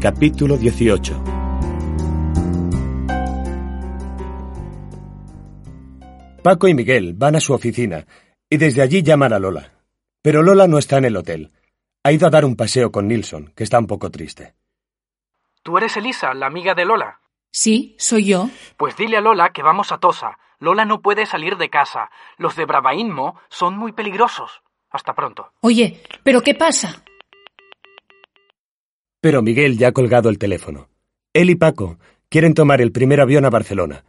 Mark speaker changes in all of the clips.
Speaker 1: Capítulo 18 Paco y Miguel van a su oficina y desde allí llaman a Lola. Pero Lola no está en el hotel. Ha ido a dar un paseo con Nilsson, que está un poco triste.
Speaker 2: ¿Tú eres Elisa, la amiga de Lola?
Speaker 3: Sí, soy yo.
Speaker 2: Pues dile a Lola que vamos a Tosa. Lola no puede salir de casa. Los de Bravainmo son muy peligrosos. Hasta pronto.
Speaker 3: Oye, ¿pero qué pasa?
Speaker 1: Pero Miguel ya ha colgado el teléfono. Él y Paco quieren tomar el primer avión a Barcelona.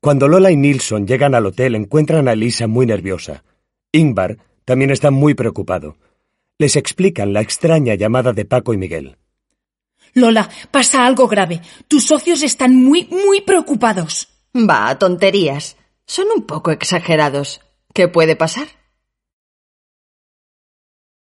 Speaker 1: Cuando Lola y Nilsson llegan al hotel encuentran a Elisa muy nerviosa. Ingvar también está muy preocupado. Les explican la extraña llamada de Paco y Miguel.
Speaker 3: Lola, pasa algo grave. Tus socios están muy, muy preocupados.
Speaker 4: Va, tonterías. Son un poco exagerados. ¿Qué puede pasar?